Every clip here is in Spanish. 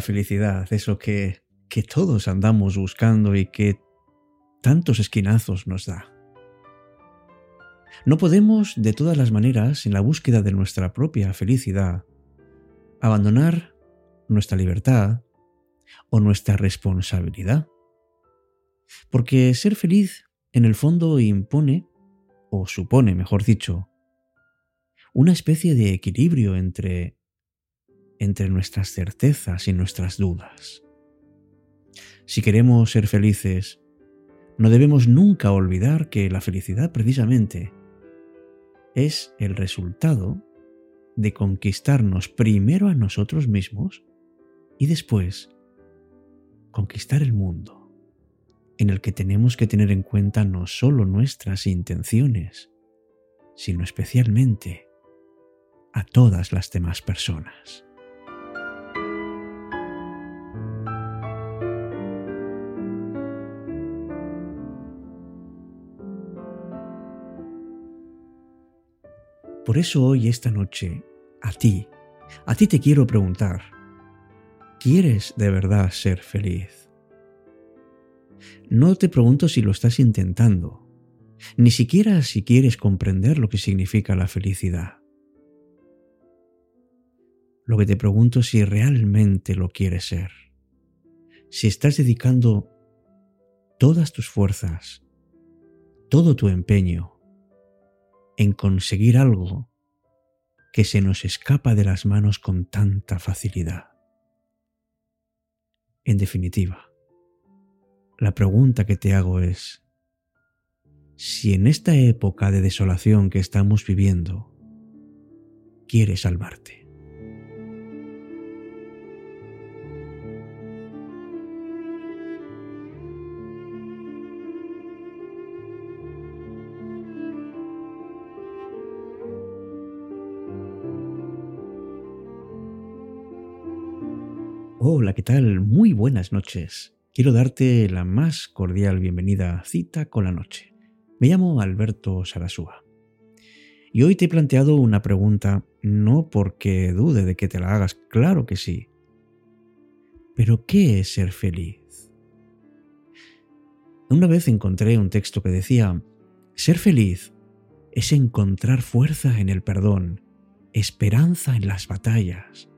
felicidad, eso que, que todos andamos buscando y que tantos esquinazos nos da. No podemos, de todas las maneras, en la búsqueda de nuestra propia felicidad, abandonar nuestra libertad o nuestra responsabilidad. Porque ser feliz, en el fondo, impone, o supone, mejor dicho, una especie de equilibrio entre, entre nuestras certezas y nuestras dudas. Si queremos ser felices, no debemos nunca olvidar que la felicidad precisamente es el resultado de conquistarnos primero a nosotros mismos y después conquistar el mundo, en el que tenemos que tener en cuenta no solo nuestras intenciones, sino especialmente a todas las demás personas. Por eso hoy, esta noche, a ti, a ti te quiero preguntar, ¿quieres de verdad ser feliz? No te pregunto si lo estás intentando, ni siquiera si quieres comprender lo que significa la felicidad. Lo que te pregunto es si realmente lo quieres ser, si estás dedicando todas tus fuerzas, todo tu empeño en conseguir algo que se nos escapa de las manos con tanta facilidad. En definitiva, la pregunta que te hago es, si en esta época de desolación que estamos viviendo, quieres salvarte. Hola, ¿qué tal? Muy buenas noches. Quiero darte la más cordial bienvenida a Cita con la Noche. Me llamo Alberto Sarasúa. Y hoy te he planteado una pregunta no porque dude de que te la hagas, claro que sí. Pero ¿qué es ser feliz? Una vez encontré un texto que decía, ser feliz es encontrar fuerza en el perdón, esperanza en las batallas,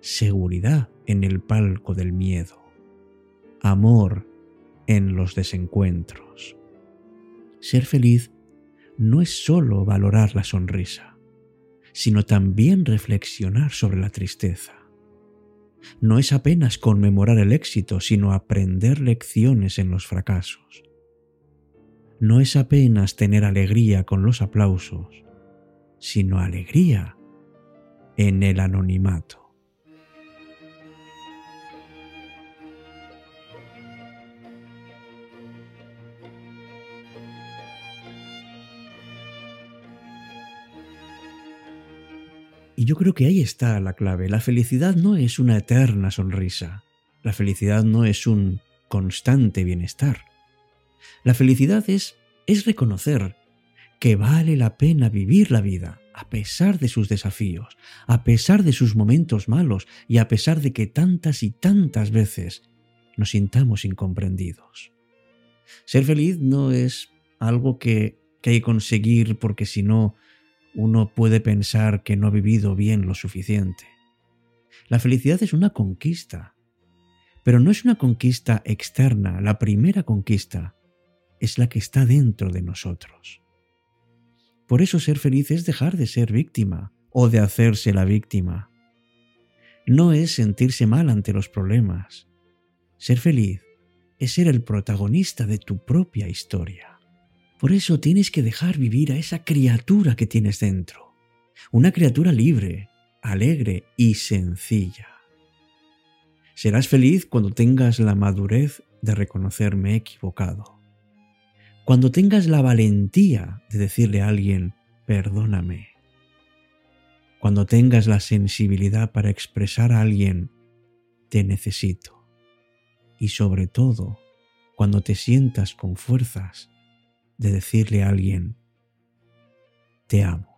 seguridad en el palco del miedo, amor en los desencuentros. Ser feliz no es solo valorar la sonrisa, sino también reflexionar sobre la tristeza. No es apenas conmemorar el éxito, sino aprender lecciones en los fracasos. No es apenas tener alegría con los aplausos, sino alegría en el anonimato. Y yo creo que ahí está la clave. La felicidad no es una eterna sonrisa. La felicidad no es un constante bienestar. La felicidad es, es reconocer que vale la pena vivir la vida, a pesar de sus desafíos, a pesar de sus momentos malos y a pesar de que tantas y tantas veces nos sintamos incomprendidos. Ser feliz no es algo que, que hay que conseguir porque si no uno puede pensar que no ha vivido bien lo suficiente. La felicidad es una conquista, pero no es una conquista externa, la primera conquista es la que está dentro de nosotros. Por eso ser feliz es dejar de ser víctima o de hacerse la víctima. No es sentirse mal ante los problemas. Ser feliz es ser el protagonista de tu propia historia. Por eso tienes que dejar vivir a esa criatura que tienes dentro. Una criatura libre, alegre y sencilla. Serás feliz cuando tengas la madurez de reconocerme equivocado. Cuando tengas la valentía de decirle a alguien, perdóname. Cuando tengas la sensibilidad para expresar a alguien, te necesito. Y sobre todo, cuando te sientas con fuerzas de decirle a alguien, te amo.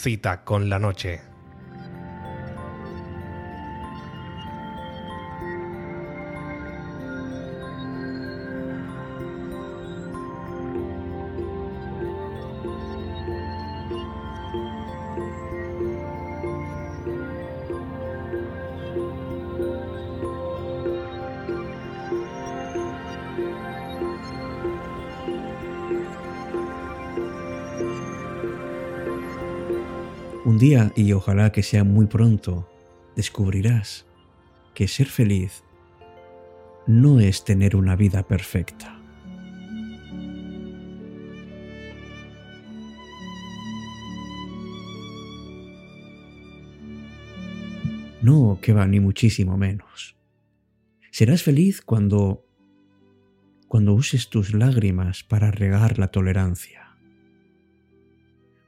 Cita con la noche. Día, y ojalá que sea muy pronto, descubrirás que ser feliz no es tener una vida perfecta. No, que va, ni muchísimo menos. Serás feliz cuando cuando uses tus lágrimas para regar la tolerancia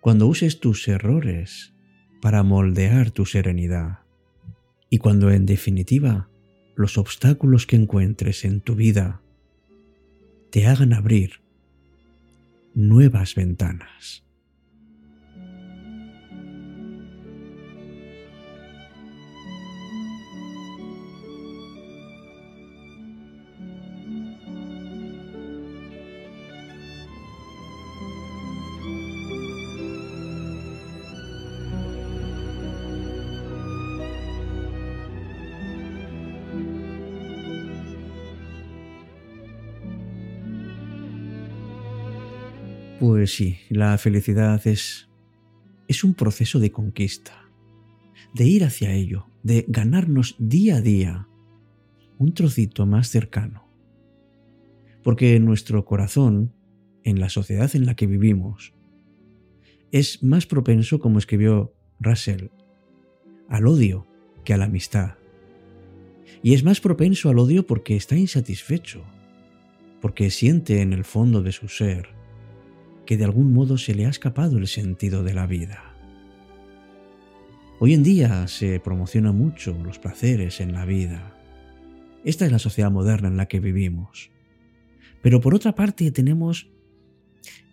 cuando uses tus errores para moldear tu serenidad y cuando en definitiva los obstáculos que encuentres en tu vida te hagan abrir nuevas ventanas. Pues sí, la felicidad es es un proceso de conquista, de ir hacia ello, de ganarnos día a día un trocito más cercano. Porque nuestro corazón, en la sociedad en la que vivimos, es más propenso, como escribió Russell, al odio que a la amistad. Y es más propenso al odio porque está insatisfecho, porque siente en el fondo de su ser que de algún modo se le ha escapado el sentido de la vida. Hoy en día se promociona mucho los placeres en la vida. Esta es la sociedad moderna en la que vivimos. Pero por otra parte tenemos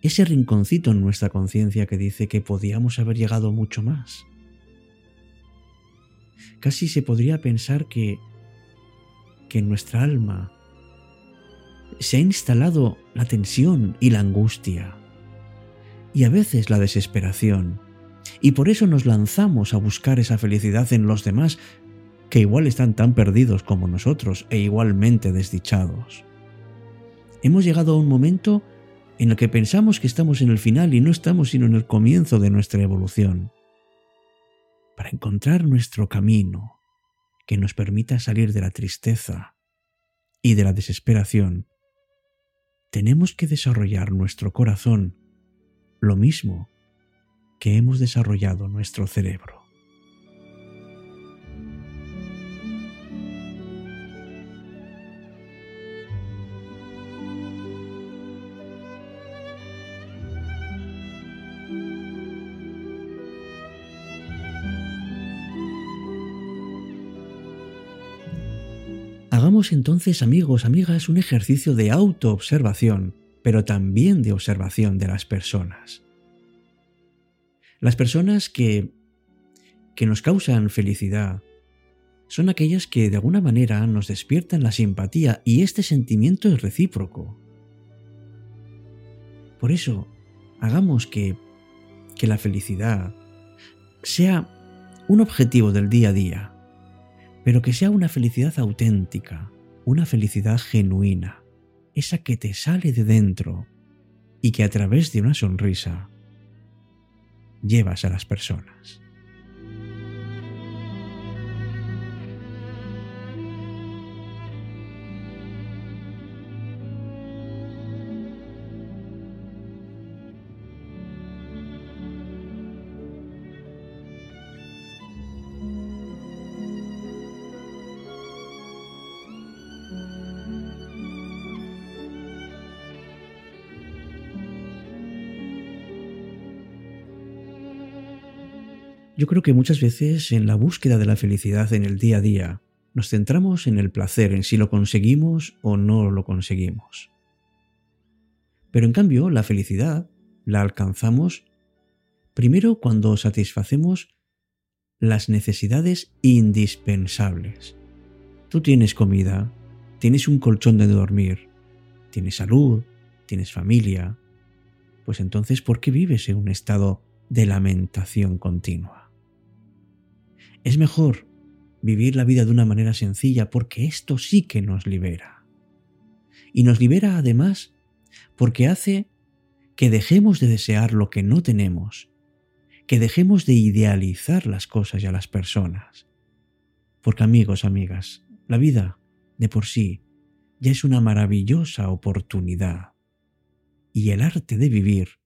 ese rinconcito en nuestra conciencia que dice que podíamos haber llegado mucho más. Casi se podría pensar que, que en nuestra alma se ha instalado la tensión y la angustia y a veces la desesperación. Y por eso nos lanzamos a buscar esa felicidad en los demás, que igual están tan perdidos como nosotros e igualmente desdichados. Hemos llegado a un momento en el que pensamos que estamos en el final y no estamos sino en el comienzo de nuestra evolución. Para encontrar nuestro camino que nos permita salir de la tristeza y de la desesperación, tenemos que desarrollar nuestro corazón lo mismo que hemos desarrollado nuestro cerebro. Hagamos entonces, amigos, amigas, un ejercicio de autoobservación pero también de observación de las personas. Las personas que, que nos causan felicidad son aquellas que de alguna manera nos despiertan la simpatía y este sentimiento es recíproco. Por eso, hagamos que, que la felicidad sea un objetivo del día a día, pero que sea una felicidad auténtica, una felicidad genuina esa que te sale de dentro y que a través de una sonrisa llevas a las personas. Yo creo que muchas veces en la búsqueda de la felicidad en el día a día nos centramos en el placer, en si lo conseguimos o no lo conseguimos. Pero en cambio la felicidad la alcanzamos Primero cuando satisfacemos las necesidades indispensables. Tú tienes comida, tienes un colchón de dormir, tienes salud, tienes familia. Pues entonces, ¿por qué vives en un estado de lamentación continua? Es mejor vivir la vida de una manera sencilla porque esto sí que nos libera. Y nos libera además porque hace que dejemos de desear lo que no tenemos que dejemos de idealizar las cosas y a las personas. Porque amigos, amigas, la vida de por sí ya es una maravillosa oportunidad. Y el arte de vivir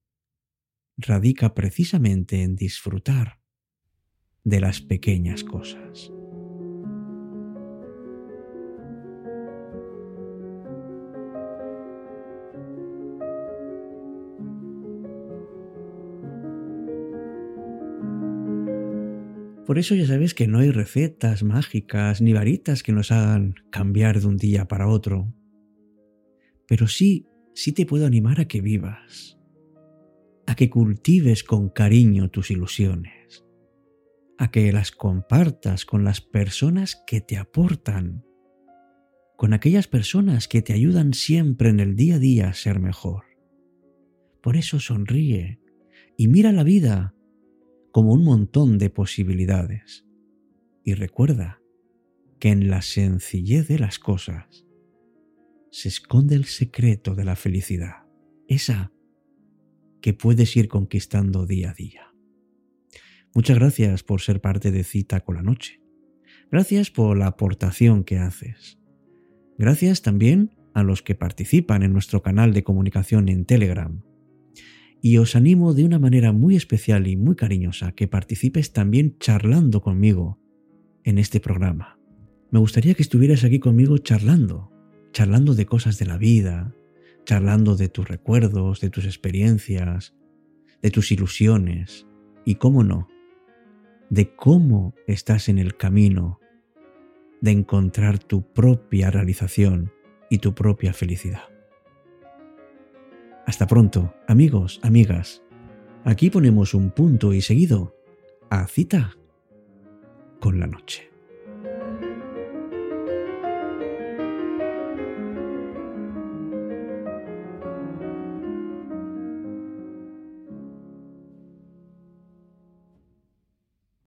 radica precisamente en disfrutar de las pequeñas cosas. Por eso ya sabes que no hay recetas mágicas ni varitas que nos hagan cambiar de un día para otro. Pero sí, sí te puedo animar a que vivas, a que cultives con cariño tus ilusiones, a que las compartas con las personas que te aportan, con aquellas personas que te ayudan siempre en el día a día a ser mejor. Por eso sonríe y mira la vida como un montón de posibilidades. Y recuerda que en la sencillez de las cosas se esconde el secreto de la felicidad, esa que puedes ir conquistando día a día. Muchas gracias por ser parte de Cita con la Noche. Gracias por la aportación que haces. Gracias también a los que participan en nuestro canal de comunicación en Telegram y os animo de una manera muy especial y muy cariñosa que participes también charlando conmigo en este programa. Me gustaría que estuvieras aquí conmigo charlando, charlando de cosas de la vida, charlando de tus recuerdos, de tus experiencias, de tus ilusiones y, cómo no, de cómo estás en el camino de encontrar tu propia realización y tu propia felicidad. Hasta pronto, amigos, amigas. Aquí ponemos un punto y seguido a cita con la noche.